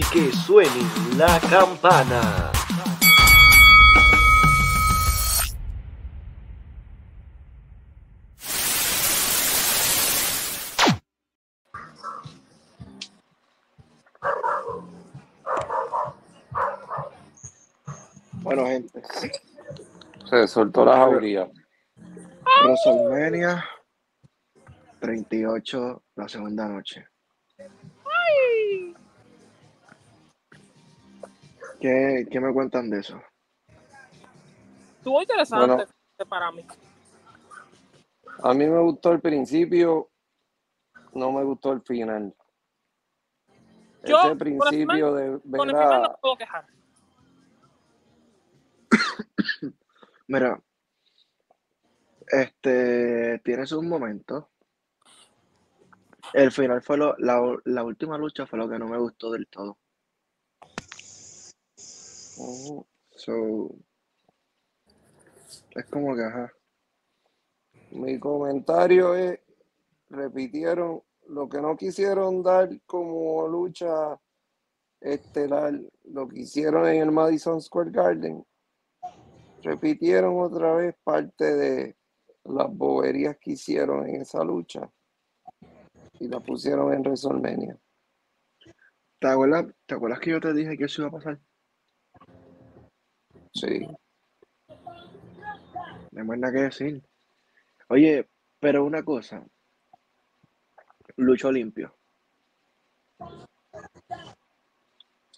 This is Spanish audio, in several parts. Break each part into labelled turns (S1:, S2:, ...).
S1: y que suene la campana.
S2: Bueno, gente,
S3: Se soltó la jauría.
S2: WrestleMania 38, la segunda noche. ¿Qué, qué me cuentan de eso?
S4: Estuvo interesante
S3: Bueno.
S4: para mí.
S3: A mí me gustó el principio, no me gustó el final.
S4: Yo,
S3: Ese
S4: con el
S3: principio de
S4: Con
S3: ver
S4: el final no puedo quejar.
S2: Mira, este tiene sus momentos. El final fue lo, la, la última lucha fue lo que no me gustó del todo. So, es como que, ajá.
S3: mi comentario es, repitieron lo que no quisieron dar como lucha estelar, lo que hicieron en el Madison Square Garden, repitieron otra vez parte de las boberías que hicieron en esa lucha y la pusieron en WrestleMania.
S2: ¿Te acuerdas, ¿Te acuerdas que yo te dije que eso iba a pasar?
S3: Sí,
S2: No hay más nada que decir. Oye, pero una cosa. Lucho limpio.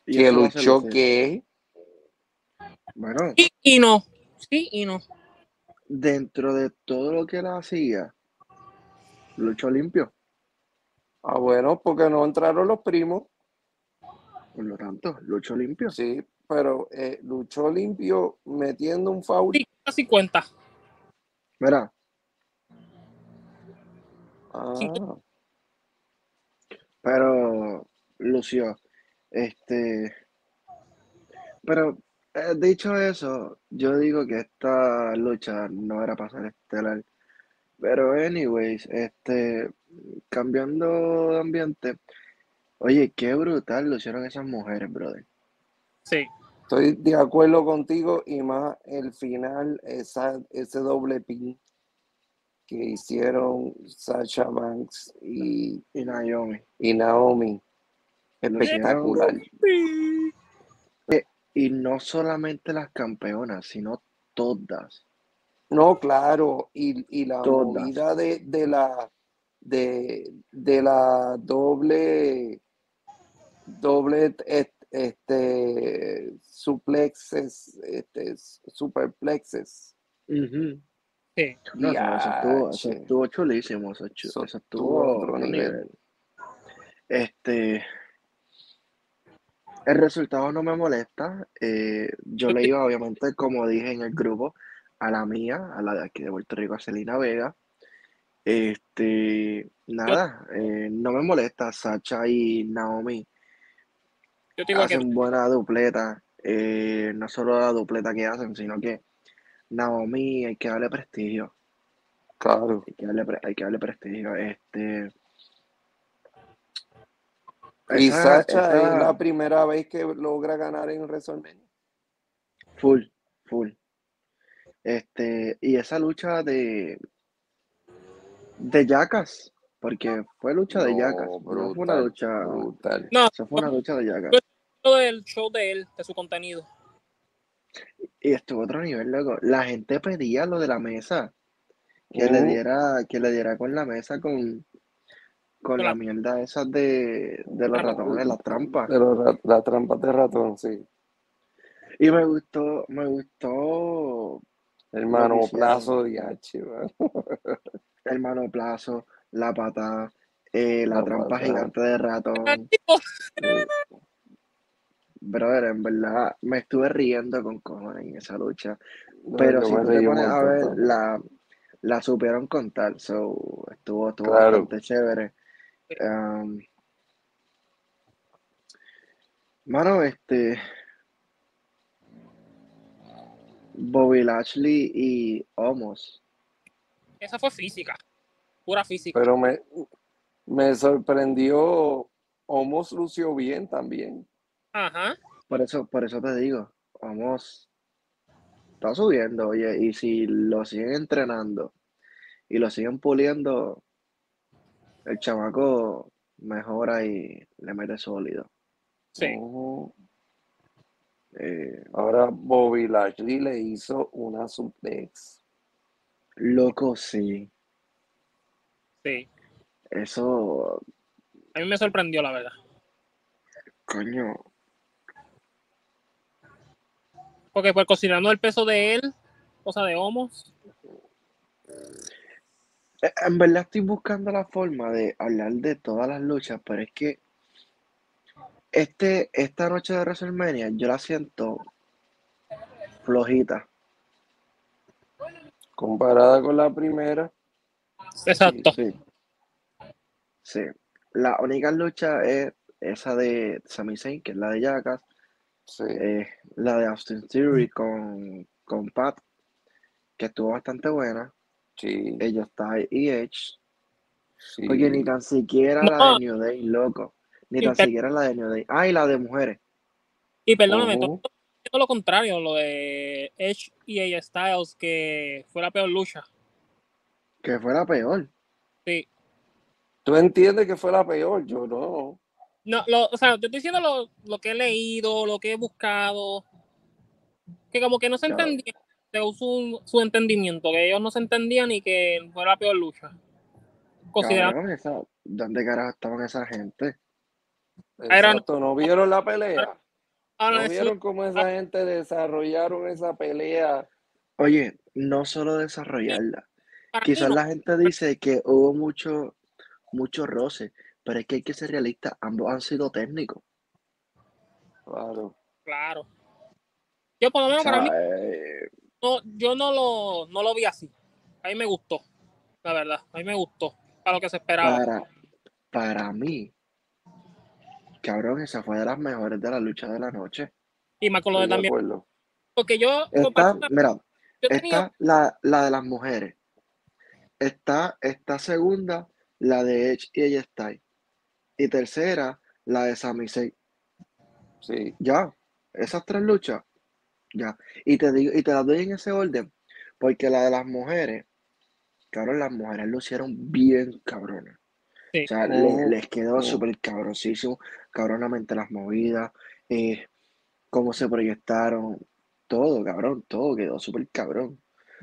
S2: Y
S3: que luchó que
S2: Bueno,
S4: Sí y no. Sí y no.
S2: dentro de todo lo que él hacía, luchó limpio.
S3: ah bueno porque no entraron los primos
S2: Por lo tanto, luchó limpio.
S3: sí pero eh, luchó limpio metiendo un foul
S4: Sí, casi cuenta.
S2: Mira,
S3: Ah,
S2: pero lució. Este. Pero, eh, dicho eso, yo digo que esta lucha no era para ser estelar. Pero, anyways, este. Cambiando de ambiente. Oye, qué brutal lucieron esas mujeres, brother.
S4: Sí.
S3: estoy de acuerdo contigo y más el final esa, ese doble pin que hicieron Sasha Banks y,
S2: Y Naomi.
S3: y Naomi espectacular.
S2: Y no solamente las campeonas, sino todas.
S3: No, claro, y, y la
S2: Todas.
S3: movida de, de la de, de la doble doble et- este suplexes, este superplexes.
S2: Ujú.
S4: Sí.
S2: No, eso, eso estuvo, eso estuvo chulísimo, eso,
S3: Eso
S2: eso
S3: estuvo otro nivel.
S2: nivel. Este, el resultado no me molesta. eh, yo le iba, obviamente, como dije en el grupo, a la mía, a la de aquí de Puerto Rico, a Celina Vega. Este, nada, eh, no me molesta. Sacha y Naomi
S4: Yo te digo que
S2: hacen buena dupleta. eh, no solo la dupleta que hacen, sino que Naomi hay que darle prestigio.
S3: Claro.
S2: Hay que darle, pre- hay que darle prestigio. Este.
S3: Y
S2: esa-
S3: Sacha
S2: esa-
S3: es la primera vez que logra ganar en WrestleMania.
S2: Full, full. Este, y esa lucha de. De yacas. Porque fue lucha de yacas. No fue una lucha.
S3: brutal.
S4: no,
S2: Eso fue una lucha de yacas.
S4: todo del show de él, de su contenido.
S2: Y estuvo a otro nivel, loco. La gente pedía lo de la mesa. Que le
S3: Ujú.
S2: diera, que le diera con la mesa con, con la
S4: la-
S2: mierda esas de, de los
S4: Ah,
S2: ratones, las trampas.
S3: De los las trampas de ratón, sí.
S2: Y me gustó, me gustó
S3: El manoplazo de H, man.
S2: el manoplazo, la patada, eh, la,
S3: La
S2: trampa gigante de ratón. Brother, en verdad me estuve riendo con cojones en esa lucha.
S3: No,
S2: Pero si tú te pones a ver, la, la supieron contar. So, estuvo, estuvo
S3: Claro.
S2: bastante chévere. Um, mano, este. Bobby Lashley y Omos.
S4: Esa fue física. Pura física.
S3: Pero me, me sorprendió, Homos lució bien también.
S4: Ajá.
S2: Por eso, por eso te digo, vamos, está subiendo, oye, y si lo siguen entrenando y lo siguen puliendo, el chamaco mejora y le mete sólido.
S4: Sí.
S3: Ujú.
S2: Eh,
S3: Ahora Bobby Lashley le hizo una suplex.
S2: loco, sí.
S4: Sí.
S2: Eso,
S4: A mí me sorprendió, la verdad.
S2: coño,
S4: Porque pues considerando el peso de él, o sea, de Homos,
S2: Eh, En verdad estoy buscando la forma de hablar de todas las luchas, pero es que este, esta noche de WrestleMania yo la siento flojita.
S3: Comparada con la primera,
S4: exacto.
S2: Sí. Sí. La única lucha es esa de Sami Zayn, que es la de Jackass,
S3: sí.
S2: eh, la de Austin Theory con, con Pat, que estuvo bastante buena.
S3: Sí,
S2: Ella está y Edge.
S3: sí.
S2: Oye, ni tan siquiera la de New Day, loco. Ni tan siquiera la de New Day. Ah, y la de mujeres.
S4: Y perdóname,
S3: Ujú.
S4: todo, todo lo contrario, lo de Edge y AJ Styles, que fue la peor lucha.
S2: Que fue la peor.
S4: Sí.
S3: Tú entiendes que fue la peor, yo no.
S4: No, lo, o sea, te estoy diciendo lo, lo que he leído, lo que he buscado, que como que no se
S2: Claro.
S4: entendía, según su, su entendimiento, que ellos no se entendían y que fue la peor lucha. Considerando,
S2: Cabrón, esa, ¿dónde carajo estaban esa gente?
S3: Exacto, ¿no vieron la pelea? ¿No vieron cómo esa gente desarrollaron esa pelea?
S2: Oye, no solo desarrollarla. Quizás
S4: no,
S2: la gente dice que hubo mucho, mucho roce, pero es que hay que ser realista. Ambos han sido técnicos.
S3: Claro.
S4: claro. Yo por lo
S2: O
S4: menos para mí,
S2: eh,
S4: no, yo no lo, no lo vi así. A mí me gustó, la verdad, a mí me gustó, para lo que se esperaba.
S2: para, para mí, cabrón, esa fue de las mejores de la lucha de la noche.
S4: Y más con lo de también,
S3: acuerdo.
S4: porque yo,
S2: Está, mira,
S4: yo tenía,
S2: la, la de las mujeres. Está, está segunda, la de Edge y ella está Y tercera, la de Sami Zayn.
S3: Sí,
S2: Ya, esas tres luchas, ya. Y te digo, y te las doy en ese orden, porque la de las mujeres, cabrón, las mujeres lucieron bien cabronas.
S4: Sí.
S2: O sea, le-
S3: Ujú,
S2: les quedó
S3: ujú.
S2: súper cabroncísimo, cabronamente las movidas, eh, cómo se proyectaron, todo, cabrón, todo quedó súper cabrón.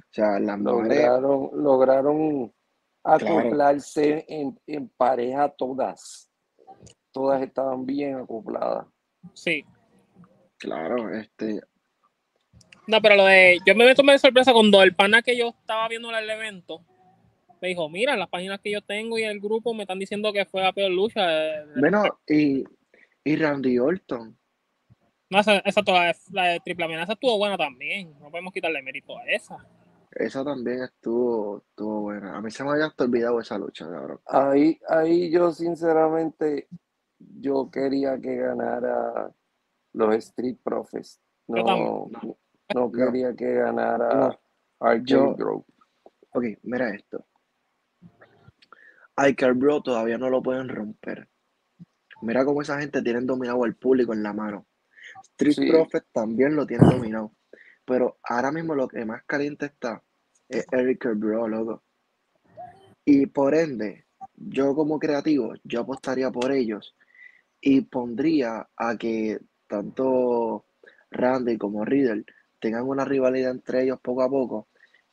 S2: O sea, las mujeres,
S3: lograron, lograron acoplarse en, en pareja todas. Todas estaban bien acopladas.
S4: sí.
S2: claro, este,
S4: No, pero lo de. Yo me tomé de sorpresa cuando el pana que yo estaba viendo el evento me dijo: Mira, las páginas que yo tengo y el grupo me están diciendo que fue la peor lucha.
S2: bueno, y, y Randy Orton.
S4: No, esa, exacto, la de, la de triple amenaza estuvo buena también. No podemos quitarle mérito a esa.
S2: Esa también estuvo, estuvo buena. A mí se me había hasta olvidado esa lucha, cabrón.
S3: Ahí, ahí yo sinceramente, yo quería que ganara los Street Profits. No, no quería que ganara
S2: Yo-
S3: Group.
S2: Ok, mira esto. Icar Bro todavía no lo pueden romper. Mira cómo esa gente tiene dominado al público en la mano. Street
S3: Sí.
S2: Profit también lo tiene dominado. Pero ahora mismo lo que más caliente está es Eric Bro, loco. Y por ende, yo como creativo, yo apostaría por ellos y pondría a que tanto Randy como Riddle tengan una rivalidad entre ellos poco a poco,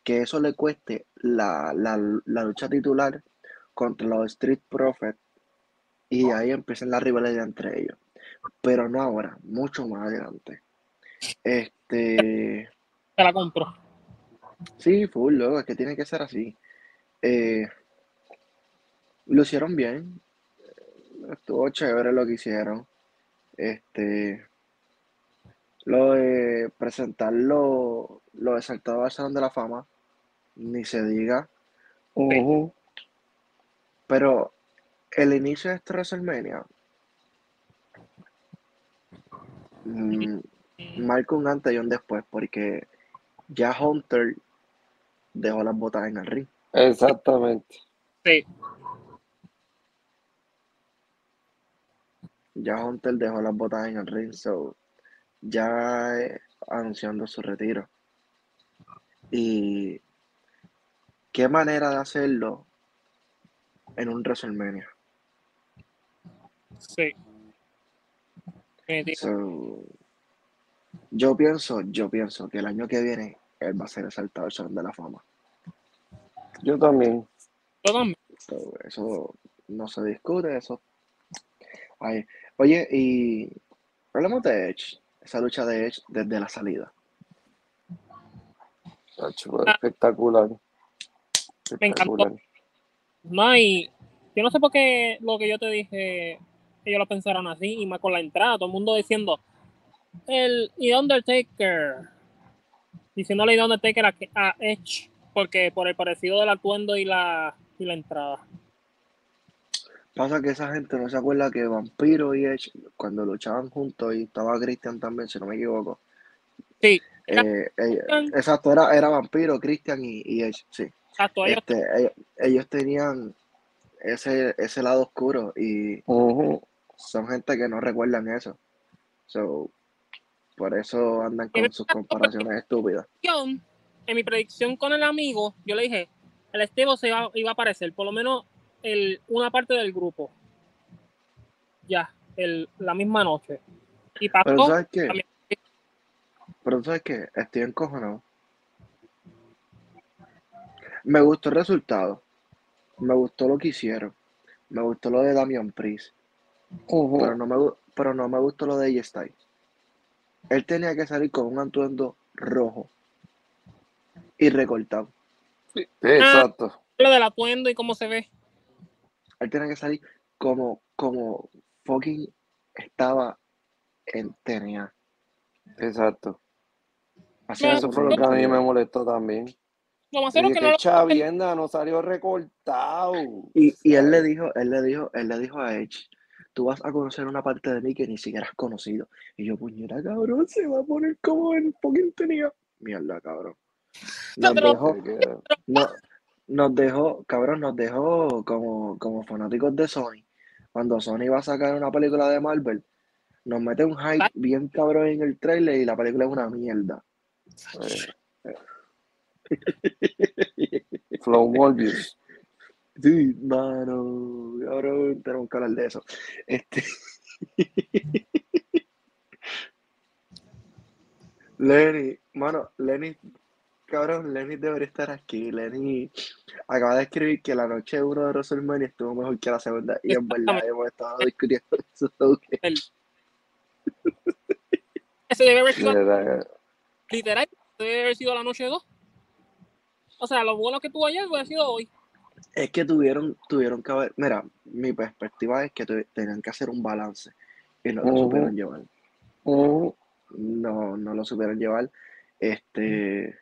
S2: que eso le cueste la, la, la lucha titular contra los Street Profits y ahí empiecen la rivalidad entre ellos. Pero no ahora, mucho más adelante. Este,
S4: Te la compro.
S2: sí, full, loco, es que tiene que ser así. Eh, lo hicieron bien, estuvo chévere lo que hicieron. Este, lo de presentarlo, lo de saltado al Salón de la Fama, ni se diga. Pero el inicio de este WrestleMania mm, marca un antes y un después, porque ya Hunter dejó las botas en el ring.
S3: Exactamente.
S4: Sí.
S2: ya Hunter dejó las botas en el ring, so ya eh, anunciando su retiro. Y qué manera de hacerlo en un WrestleMania.
S4: Sí.
S2: So, yo pienso, yo pienso que el año que viene él va a ser exaltado al Salón de la Fama.
S3: Yo también.
S4: Yo también.
S2: So, eso no se discute, eso. Ay, Oye, y hablemos de Edge, esa lucha de Edge desde la salida.
S3: Espectacular.
S4: Me encantó. No, y yo no sé por qué lo que yo te dije, ellos lo pensaron así, y más con la entrada, todo el mundo diciendo, el y Undertaker, diciéndole y Undertaker a, a Edge, porque por el parecido del atuendo y la, y la entrada.
S2: Pasa que esa gente no se acuerda que Vampiro y Edge, cuando luchaban juntos, y estaba Christian también, si no me equivoco.
S4: Sí,
S2: eh, eh, exacto, era, era Vampiro, Christian y, y Edge, sí.
S4: exacto, ellos
S2: Este, ellos, ellos tenían ese, ese lado oscuro y son gente que no recuerdan eso. So, por eso andan con sus comparaciones estúpidas.
S4: en mi predicción con el amigo, yo le dije, el Estevo se iba, iba a aparecer, por lo menos el, una parte del grupo. Ya, el, la misma noche. Y pasó.
S2: Pero ¿sabes qué?
S4: también.
S2: Pero ¿sabes qué? Estoy encojonado. Me gustó el resultado. Me gustó lo que hicieron. Me gustó lo de Damian Priest. Pero no me, gu- pero no me gustó lo de AJ Styles. Él tenía que salir con un atuendo rojo y recortado.
S3: Sí, Exacto.
S4: Lo del atuendo y cómo se ve.
S2: Él tenía que salir como, como fucking estaba en TNA.
S3: Exacto.
S2: Así
S4: No,
S3: Eso fue lo que a mí me molestó también.
S4: Lo más es que no
S3: Chavienda no salió recortado.
S2: Y, y él le dijo, él le dijo, él le dijo a Edge, tú vas a conocer una parte de mí que ni siquiera has conocido. Y yo, puñera, cabrón, se va a poner como en fucking tenía. Mierda, cabrón. Nos dejó, no- nos dejó, cabrón, nos dejó como, como fanáticos de Sony. Cuando Sony va a sacar una película de Marvel, nos mete un hype bien cabrón en el trailer y la película es una mierda.
S3: eh, Flow Morbius.
S2: Sí, mano, cabrón, tenemos que hablar de eso. Este. Lenny, mano, Lenny, cabrón, Lenny debería estar aquí. Lenny acaba de escribir que la noche uno de WrestleMania estuvo mejor que la segunda. Y en verdad hemos estado discutiendo eso. so que-
S4: Ese debe haber sido,
S3: Era-
S4: literal, debe haber sido la noche 2. O sea, lo bueno que tuvo ayer hubiera sido hoy.
S2: Es que tuvieron, tuvieron que haber. Mira, mi perspectiva es que tenían que hacer un balance y no lo
S3: Ujú.
S2: supieron llevar. No, no lo supieron llevar. Este.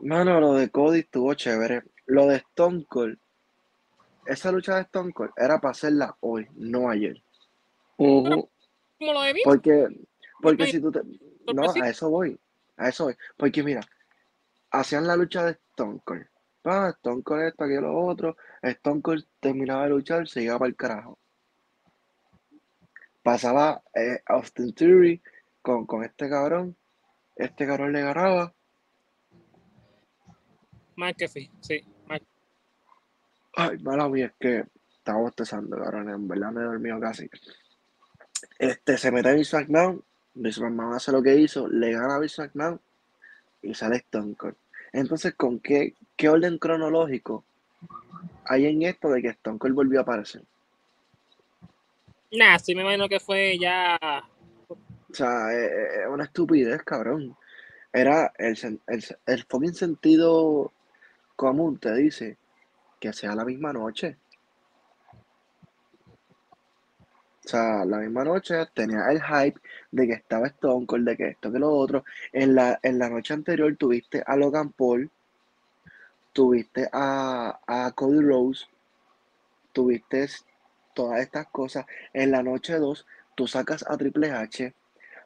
S2: Mano, lo de Cody estuvo chévere. Lo de Stone Cold, esa lucha de Stone Cold era para hacerla hoy, no ayer.
S4: Como lo he visto.
S2: Porque, porque si tú te. No, a eso voy. A eso voy. Porque mira, hacían la lucha de Stone Cold. Pa, Stone Cold esto, aquello, lo otro. Stone Cold terminaba de luchar, se iba para el carajo. Pasaba eh, Austin Theory con, con este cabrón. Este cabrón le ganaba.
S4: Más que sí, más-
S2: Ay, mala mía, es que estaba bostezando, cabrón. En verdad me he dormido casi. Este se mete en Vince McMahon. Vince McMahon hace lo que hizo, le gana a Vince McMahon y sale Stone Cold. Entonces, ¿con qué, qué orden cronológico hay en esto de que Stone Cold volvió a aparecer?
S4: Nah, sí me imagino que fue ya.
S2: O sea, es es una estupidez, cabrón. Era el, el, el fucking sentido común te dice que sea la misma noche. O sea, la misma noche tenía el hype de que estaba Stone Cold, de que esto, que lo otro. En la, en la noche anterior tuviste a Logan Paul, tuviste a, a Cody Rose, tuviste todas estas cosas. En la noche 2, tú sacas a Triple H,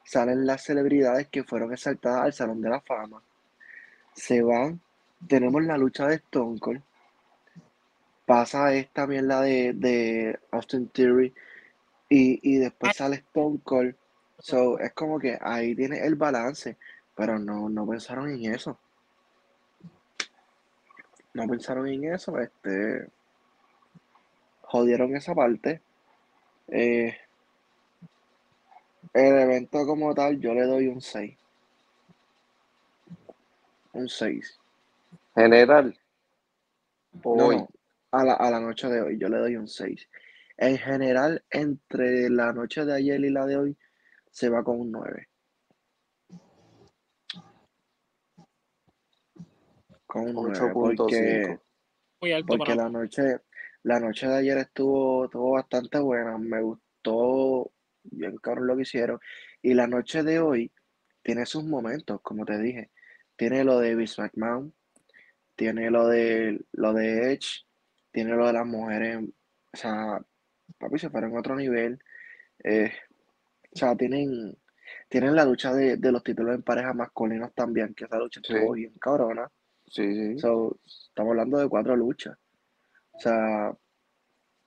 S2: salen las celebridades que fueron exaltadas al Salón de la Fama, se van, tenemos la lucha de Stone Cold. pasa esta mierda de, de Austin Theory y, y después sale Stone Cold. So, es como que ahí tiene el balance, pero no, no pensaron en eso. No pensaron en eso, este jodieron esa parte. Eh, el evento como tal, yo le doy un 6. Un 6.
S3: General.
S2: No,
S3: Hoy.
S2: no, a la, a la noche de hoy, yo le doy un 6. En general, entre la noche de ayer y la de hoy, se va con un 9. Con un 9, porque,
S3: 8.5.
S4: Muy alto
S2: porque
S4: para
S2: la noche, la noche de ayer estuvo, estuvo bastante buena. Me gustó bien cabrón lo que hicieron. Y la noche de hoy tiene sus momentos, como te dije. Tiene lo de Vince McMahon, tiene lo de lo de Edge, tiene lo de las mujeres, o sea, papi, se fueron a otro nivel. Eh, o sea, tienen, tienen la lucha de, de los títulos en parejas masculinos también, que esa lucha
S3: Sí.
S2: estuvo bien cabrona.
S3: Sí, sí.
S2: So, estamos hablando de cuatro luchas. O sea,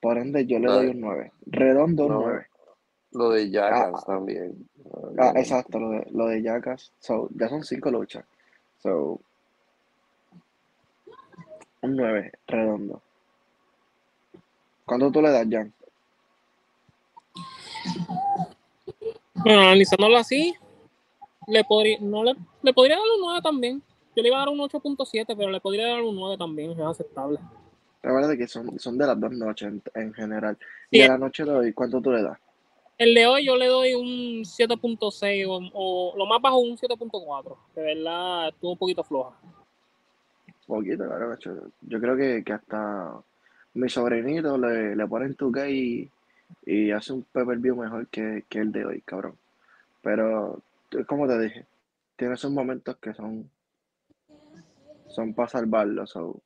S2: por ende yo le doy un 9. Redondo un
S3: no,
S2: 9.
S3: Lo de Jackass
S2: Ah,
S3: también.
S2: Ah, exacto, lo de, lo de Jackass. So, ya son cinco luchas. So, un 9, redondo. ¿Cuánto tú le das, Jan?
S4: Bueno, analizándolo así, le podría, no le, le podría dar un 9 también. Yo le iba a dar un 8.7, pero le podría dar un 9 también, es aceptable.
S2: Recuerda que son, son de las dos noches en, en general. Y de la noche de hoy, ¿cuánto tú le das?
S4: El de hoy yo le doy un 7.6 o, o lo más bajo un 7.4. De verdad estuvo un poquito floja.
S2: Poquito, claro. Yo creo que, que hasta mi sobrinito le, le ponen tu y, y hace un pay view mejor que, que el de hoy, cabrón. Pero, es como te dije, tiene esos momentos que son, son para salvarlo, so.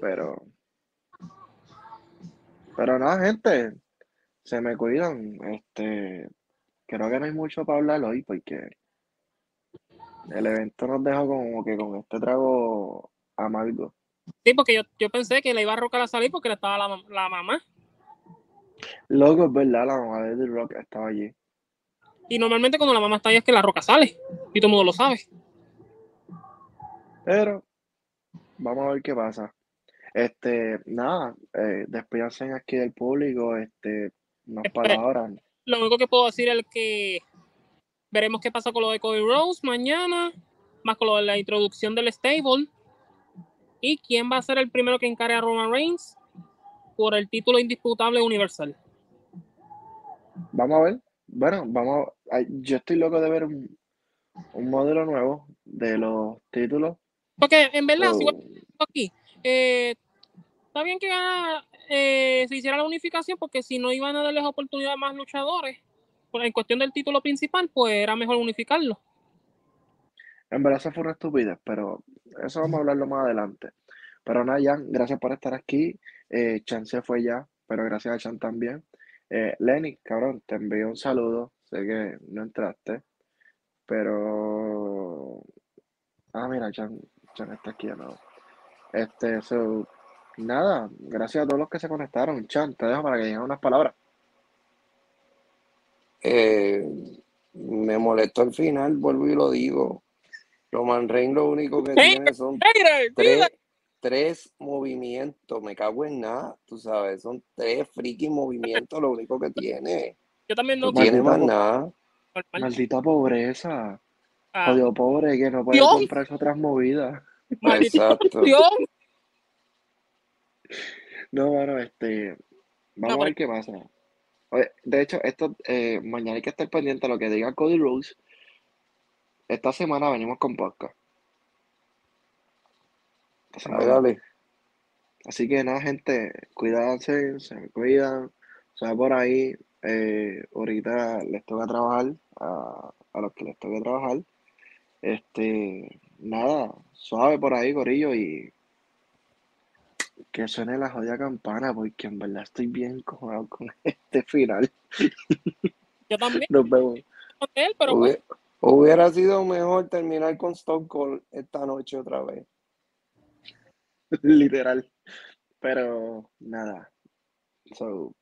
S2: Pero, pero nada, gente, se me cuidan. Este, creo que no hay mucho para hablar hoy porque el evento nos dejó como que con este trago amargo.
S4: Sí, porque yo, yo pensé que le iba a rocar a salir porque le estaba la, la mamá.
S2: Loco, es verdad, la mamá de The Rock estaba allí.
S4: Y normalmente cuando la mamá está ahí es que la roca sale. Y todo el mundo lo sabe.
S2: Pero vamos a ver qué pasa. Este, nada, eh, despídanse aquí del público, este,
S4: Espera.
S2: palabras.
S4: Lo único que puedo decir es que veremos qué pasa con lo de Cody Rose mañana, más con lo de la introducción del stable. Y quién va a ser el primero que encare a Roman Reigns por el título indisputable universal.
S2: Vamos a ver. Bueno, vamos a, yo estoy loco de ver un, un modelo nuevo de los títulos.
S4: Porque en verdad, si
S2: So,
S4: aquí, eh, está bien que gana, eh, se hiciera la unificación, porque si no iban a darles oportunidad a más luchadores, pues en cuestión del título principal, pues era mejor unificarlo.
S2: en verdad eso fue una estupidez, pero eso vamos a hablarlo más adelante. Pero nada, Jan, gracias por estar aquí. Eh, Chan se fue ya, pero gracias a Chan también. Eh, Lenny, cabrón, te envío un saludo. Sé que no entraste, pero... Ah, mira, Chan, Chan está aquí de nuevo. Este, so, nada, gracias a todos los que se conectaron. Chan, te dejo para que digan unas palabras.
S3: Eh, me molestó al final, vuelvo y lo digo. Roman Reigns lo único que tiene son tres. Tres movimientos. Me cago en nada, tú sabes. Son tres freaking movimientos lo único que tiene.
S4: Yo también no
S3: No tiene
S2: Maldita
S3: más nada.
S2: Maldita pobreza.
S4: Ah,
S2: Jodido pobre que no puede
S4: Dios.
S2: comprarse otras movidas.
S4: maldita
S3: Exacto.
S4: Dios.
S2: No, bueno, este, vamos
S4: No,
S2: a ver qué pasa. Oye, de hecho, esto, eh, mañana hay que estar pendiente a lo que diga Cody Rhodes. Esta semana venimos con podcast.
S3: Dale.
S2: Así que nada, gente, cuídense, se me cuidan. O sea, por ahí, eh, ahorita les toca trabajar, a, a los que les toca trabajar. Este, nada, suave por ahí, gorillo, y que suene la jodida campana, porque en verdad estoy bien cojonado con este final.
S4: Yo también
S2: Nos vemos.
S4: con él, pero bueno,
S3: hubiera sido mejor terminar con Stone Cold esta noche otra vez.
S2: Literal. Pero nada. So.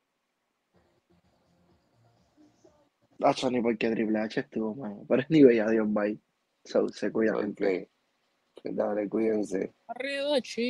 S2: Hacho, ni porque Triple H estuvo malo. Pero es ni bella Dios, bye. So, se cuida, gente.
S3: Ok. Pues dale, cuídense.
S4: Arriba, chi.